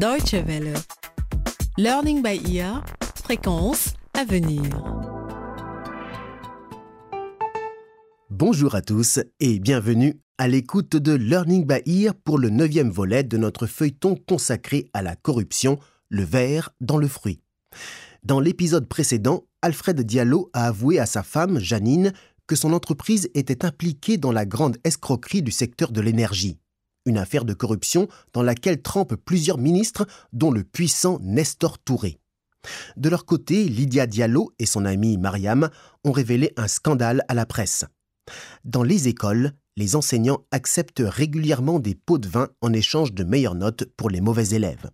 Deutsche Welle. Learning by ear, fréquence à venir. Bonjour à tous et bienvenue à l'écoute de Learning by Ear pour le neuvième volet de notre feuilleton consacré à la corruption, le verre dans le fruit. Dans l'épisode précédent, Alfred Diallo a avoué à sa femme, Janine, que son entreprise était impliquée dans la grande escroquerie du secteur de l'énergie. Une affaire de corruption dans laquelle trempent plusieurs ministres, dont le puissant Nestor Touré. De leur côté, Lydia Diallo et son amie Mariam ont révélé un scandale à la presse. Dans les écoles, les enseignants acceptent régulièrement des pots de vin en échange de meilleures notes pour les mauvais élèves.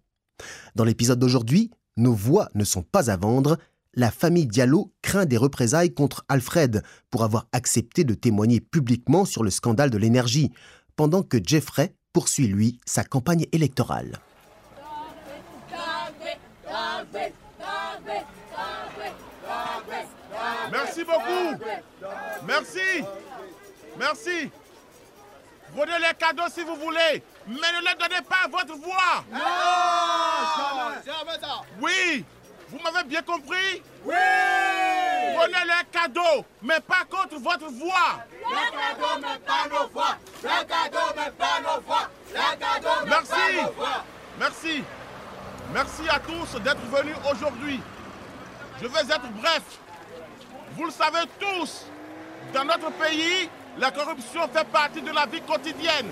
Dans l'épisode d'aujourd'hui, nos voix ne sont pas à vendre. La famille Diallo craint des représailles contre Alfred pour avoir accepté de témoigner publiquement sur le scandale de l'énergie, pendant que Jeffrey poursuit, lui, sa campagne électorale. Merci beaucoup. Merci. Merci. Prenez les cadeaux si vous voulez, mais ne les donnez pas à votre voix. Oui, vous m'avez bien compris Oui Les cadeaux, mais pas contre votre voix. Les cadeaux, mais pas nos voix Les cadeaux, mais pas nos voix Les cadeaux, mais Merci. pas nos voix Merci. Merci à tous d'être venus aujourd'hui. Je vais être bref. Vous le savez tous, dans notre pays, la corruption fait partie de la vie quotidienne.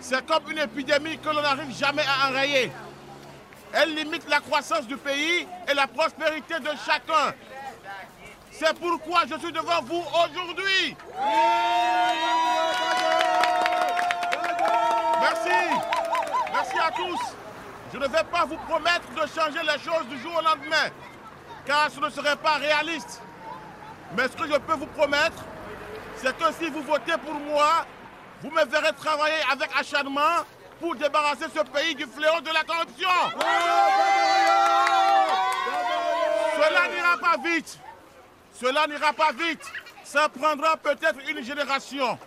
C'est comme une épidémie que l'on n'arrive jamais à enrayer. Elle limite la croissance du pays et la prospérité de chacun. C'est pourquoi je suis devant vous aujourd'hui. Merci. Merci à tous. Je ne vais pas vous promettre de changer les choses du jour au lendemain, car ce ne serait pas réaliste. Mais ce que je peux vous promettre, c'est que si vous votez pour moi, vous me verrez travailler avec acharnement pour débarrasser ce pays du fléau de la corruption. Cela n'ira pas vite. Cela n'ira pas vite. Ça prendra peut-être une génération.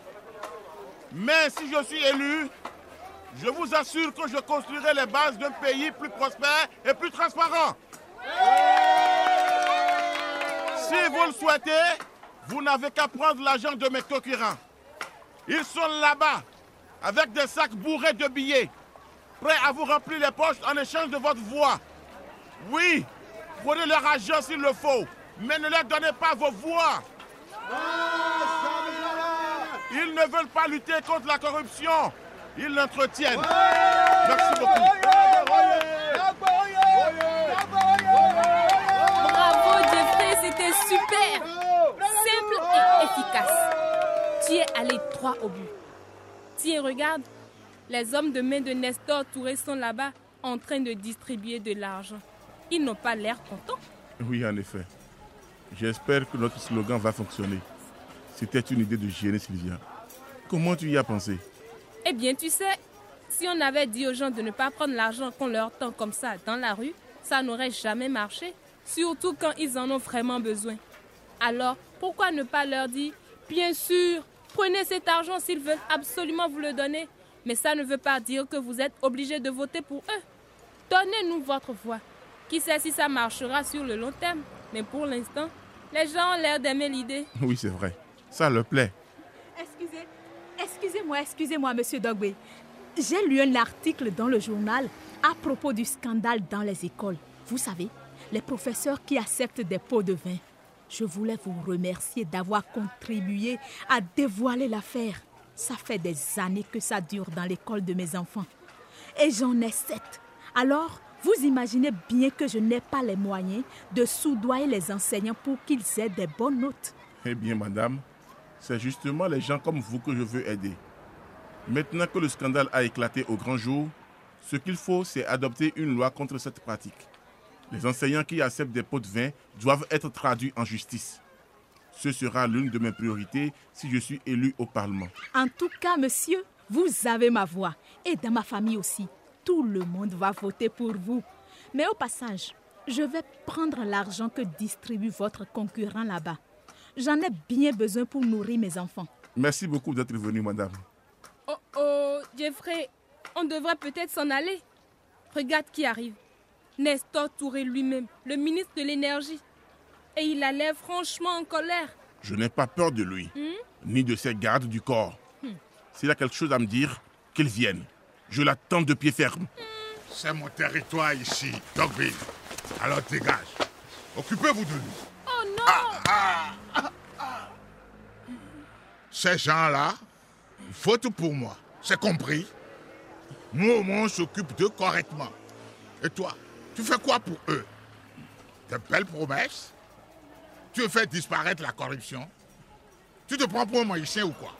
Mais si je suis élu, je vous assure que je construirai les bases d'un pays plus prospère et plus transparent. Si vous le souhaitez, vous n'avez qu'à prendre l'argent de mes concurrents. Ils sont là-bas, avec des sacs bourrés de billets, prêts à vous remplir les poches en échange de votre voix. Oui, prenez leur argent s'il le faut, mais ne leur donnez pas vos voix. Ils ne veulent pas lutter contre la corruption, ils l'entretiennent. Merci beaucoup. Bravo Jeffrey, c'était super Simple et efficace. Tu es allé droit au but. Tiens, regarde, les hommes de main de Nestor Touré sont là-bas en train de distribuer de l'argent. Ils n'ont pas l'air contents. Oui, en effet. J'espère que notre slogan va fonctionner. C'était une idée de génie, Sylvia. Comment tu y as pensé? Eh bien, tu sais, si on avait dit aux gens de ne pas prendre l'argent qu'on leur tend comme ça dans la rue, ça n'aurait jamais marché. Surtout quand ils en ont vraiment besoin. Alors, pourquoi ne pas leur dire, bien sûr, prenez cet argent s'ils veulent absolument vous le donner. Mais ça ne veut pas dire que vous êtes obligé de voter pour eux. Donnez-nous votre voix. Qui sait si ça marchera sur le long terme. Mais pour l'instant, les gens ont l'air d'aimer l'idée. Oui, c'est vrai. Ça leur plaît. Excusez, excusez-moi, excusez-moi, monsieur Dogbe. J'ai lu un article dans le journal à propos du scandale dans les écoles. Vous savez, les professeurs qui acceptent des pots de vin. Je voulais vous remercier d'avoir contribué à dévoiler l'affaire. Ça fait des années que ça dure dans l'école de mes enfants. Et j'en ai sept. Alors, vous imaginez bien que je n'ai pas les moyens de soudoyer les enseignants pour qu'ils aient des bonnes notes. Eh bien, madame, c'est justement les gens comme vous que je veux aider. Maintenant que le scandale a éclaté au grand jour, ce qu'il faut, c'est adopter une loi contre cette pratique. Les enseignants qui acceptent des pots de vin doivent être traduits en justice. Ce sera l'une de mes priorités si je suis élu au Parlement. En tout cas, monsieur, vous avez ma voix. Et dans ma famille aussi. Tout le monde va voter pour vous. Mais au passage, je vais prendre l'argent que distribue votre concurrent là-bas. J'en ai bien besoin pour nourrir mes enfants. Merci beaucoup d'être venu, madame. Oh oh, Jeffrey, on devrait peut-être s'en aller. Regarde qui arrive. Nestor Touré lui-même, le ministre de l'énergie. Et il a l'air franchement en colère. Je n'ai pas peur de lui, ni de ses gardes du corps. S'il a quelque chose à me dire, qu'il vienne. Je l'attends de pied ferme. C'est mon territoire ici, Dogville. Alors dégage. Occupez-vous de lui. Oh non Ces gens-là, faute pour moi. C'est compris Nous, au moins, on s'occupe d'eux correctement. Et toi, tu fais quoi pour eux? De belles promesses? Tu veux faire disparaître la corruption? Tu te prends pour un magicien ou quoi?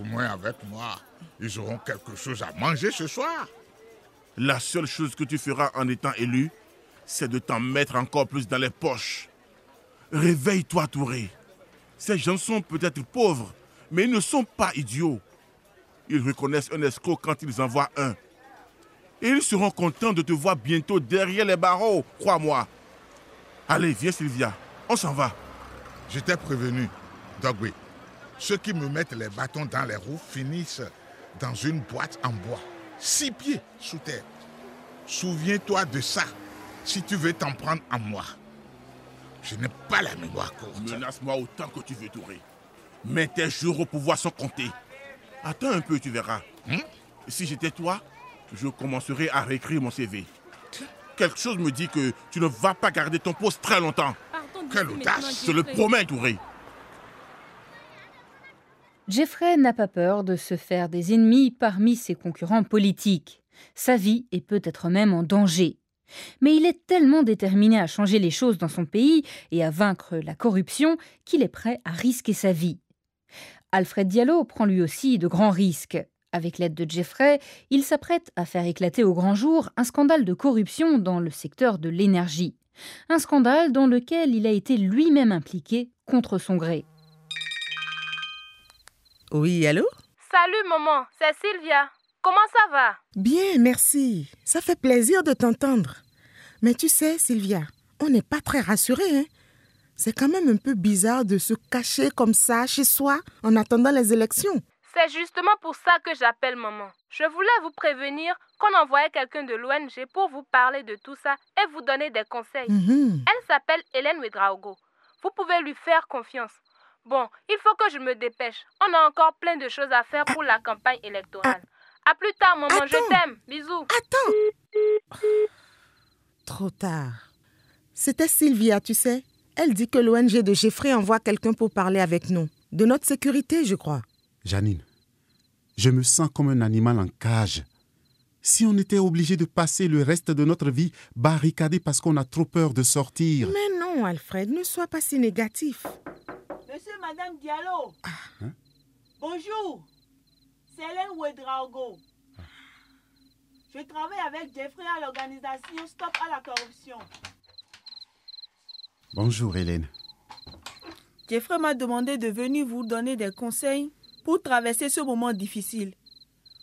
Au moins avec moi, ils auront quelque chose à manger ce soir. La seule chose que tu feras en étant élu, c'est de t'en mettre encore plus dans les poches. Réveille-toi, Touré. Ces gens sont peut-être pauvres, mais ils ne sont pas idiots. Ils reconnaissent un escroc quand ils en voient un. Et ils seront contents de te voir bientôt derrière les barreaux, crois-moi. Allez, viens Sylvia, on s'en va. Je t'ai prévenu, Dogby. Ceux qui me mettent les bâtons dans les roues finissent dans une boîte en bois, six pieds sous terre. Souviens-toi de ça si tu veux t'en prendre à moi. Je n'ai pas la mémoire courte. Menace-moi autant que tu veux, Touré. Mais tes jours au pouvoir sont comptés. Attends un peu, tu verras. Hein? Si j'étais toi, je commencerai à réécrire mon CV. Quelque chose me dit que tu ne vas pas garder ton poste très longtemps. Quelle audace, Je le Jeffrey. promets, Touré. Jeffrey n'a pas peur de se faire des ennemis parmi ses concurrents politiques. Sa vie est peut-être même en danger. Mais il est tellement déterminé à changer les choses dans son pays et à vaincre la corruption qu'il est prêt à risquer sa vie. Alfred Diallo prend lui aussi de grands risques. Avec l'aide de Jeffrey, il s'apprête à faire éclater au grand jour un scandale de corruption dans le secteur de l'énergie. Un scandale dans lequel il a été lui-même impliqué contre son gré. Oui, allô? Salut maman, c'est Sylvia. Comment ça va? Bien, merci. Ça fait plaisir de t'entendre. Mais tu sais, Sylvia, on n'est pas très rassurés. Hein? C'est quand même un peu bizarre de se cacher comme ça chez soi en attendant les élections. C'est justement pour ça que j'appelle maman. Je voulais vous prévenir qu'on envoyait quelqu'un de l'ONG pour vous parler de tout ça et vous donner des conseils. Mhm. Elle s'appelle Hélène Ouedraogo. Vous pouvez lui faire confiance. Bon, il faut que je me dépêche. On a encore plein de choses à faire pour la campagne électorale. À plus tard, maman, je t'aime. Bisous. Attends Trop tard. C'était Sylvia, tu sais. Elle dit que l'ONG de Jeffrey envoie quelqu'un pour parler avec nous. De notre sécurité, je crois. Janine, je me sens comme un animal en cage. Si on était obligé de passer le reste de notre vie barricadé parce qu'on a trop peur de sortir. Mais non, Alfred, ne sois pas si négatif. Monsieur, Madame Diallo. Hein? Bonjour. C'est Hélène Ouedraogo. Je travaille avec Jeffrey à l'organisation Stop à la corruption. Bonjour Hélène. Jeffrey m'a demandé de venir vous donner des conseils pour traverser ce moment difficile.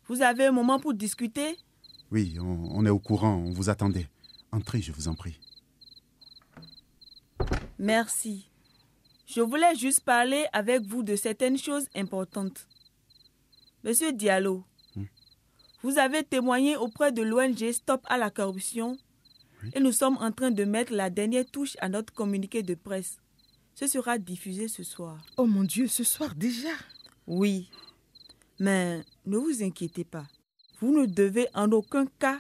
Vous avez un moment pour discuter? Oui, on, on est au courant, on vous attendait. Entrez, je vous en prie. Merci. Je voulais juste parler avec vous de certaines choses importantes. Monsieur Diallo, Hmm? vous avez témoigné auprès de l'ONG Stop à la corruption et nous sommes en train de mettre la dernière touche à notre communiqué de presse. Ce sera diffusé ce soir. Oh mon Dieu, ce soir déjà? Oui, mais ne vous inquiétez pas. Vous ne devez en aucun cas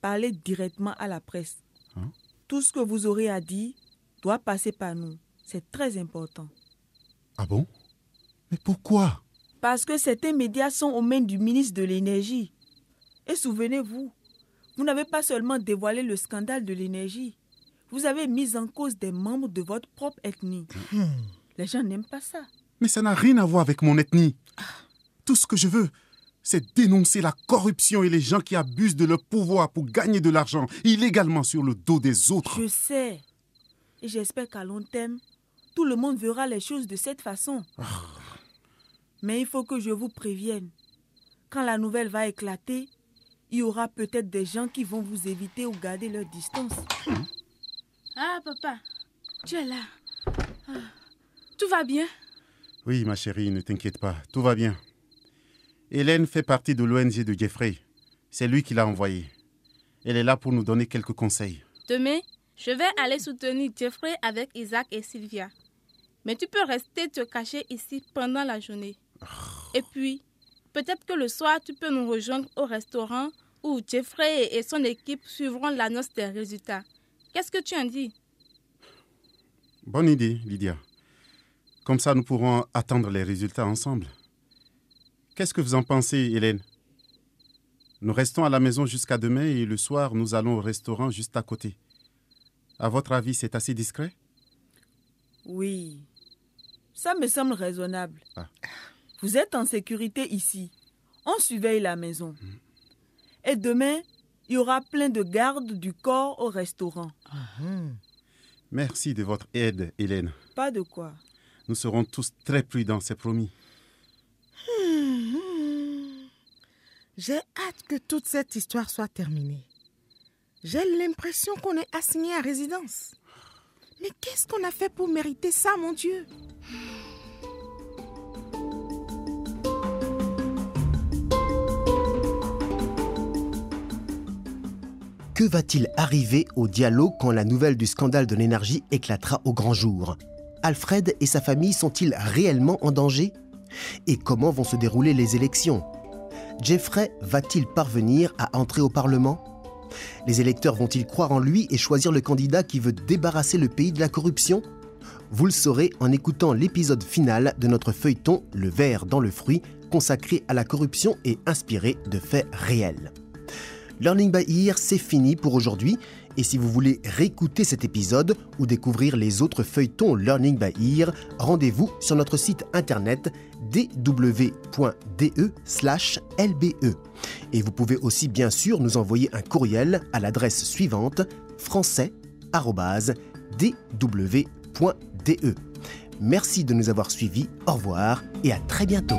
parler directement à la presse. Hein? Tout ce que vous aurez à dire doit passer par nous. C'est très important. Ah bon? Mais pourquoi? Parce que certains médias sont aux mains du ministre de l'Énergie. Et souvenez-vous, vous n'avez pas seulement dévoilé le scandale de l'énergie, vous avez mis en cause des membres de votre propre ethnie. Les gens n'aiment pas ça. Mais ça n'a rien à voir avec mon ethnie. Tout ce que je veux, c'est dénoncer la corruption et les gens qui abusent de leur pouvoir pour gagner de l'argent illégalement sur le dos des autres. Je sais. Et j'espère qu'à long terme, tout le monde verra les choses de cette façon. Mais il faut que je vous prévienne. Quand la nouvelle va éclater, il y aura peut-être des gens qui vont vous éviter ou garder leur distance. Ah, papa, tu es là. Ah, Tout va bien Oui, ma chérie, ne t'inquiète pas, tout va bien. Hélène fait partie de l'ONG de Jeffrey. C'est lui qui l'a envoyée. Elle est là pour nous donner quelques conseils. Demain, je vais aller soutenir Jeffrey avec Isaac et Sylvia. Mais tu peux rester te cacher ici pendant la journée. Et puis, peut-être que le soir, tu peux nous rejoindre au restaurant où Jeffrey et son équipe suivront l'annonce des résultats. Qu'est-ce que tu en dis? Bonne idée, Lydia. Comme ça, nous pourrons attendre les résultats ensemble. Qu'est-ce que vous en pensez, Hélène? Nous restons à la maison jusqu'à demain et le soir, nous allons au restaurant juste à côté. À votre avis, c'est assez discret? Oui. Ça me semble raisonnable. Vous êtes en sécurité ici. On surveille la maison. Et demain, il y aura plein de gardes du corps au restaurant. Merci de votre aide, Hélène. Pas de quoi. Nous serons tous très prudents, c'est promis. J'ai hâte que toute cette histoire soit terminée. J'ai l'impression qu'on est assigné à résidence. Mais qu'est-ce qu'on a fait pour mériter ça, mon Dieu? Que va-t-il arriver au Diallo quand la nouvelle du scandale de l'énergie éclatera au grand jour? Alfred et sa famille sont-ils réellement en danger? Et comment vont se dérouler les élections? Jeffrey va-t-il parvenir à entrer au Parlement? Les électeurs vont-ils croire en lui et choisir le candidat qui veut débarrasser le pays de la corruption? Vous le saurez en écoutant l'épisode final de notre feuilleton Le verre dans le fruit, consacré à la corruption et inspiré de faits réels. Learning by Ear, c'est fini pour aujourd'hui. Et si vous voulez réécouter cet épisode ou découvrir les autres feuilletons Learning by Ear, rendez-vous sur notre site internet dw.de/lbe. Et vous pouvez aussi bien sûr nous envoyer un courriel à l'adresse suivante français@dw.de. Merci de nous avoir suivis. Au revoir et à très bientôt.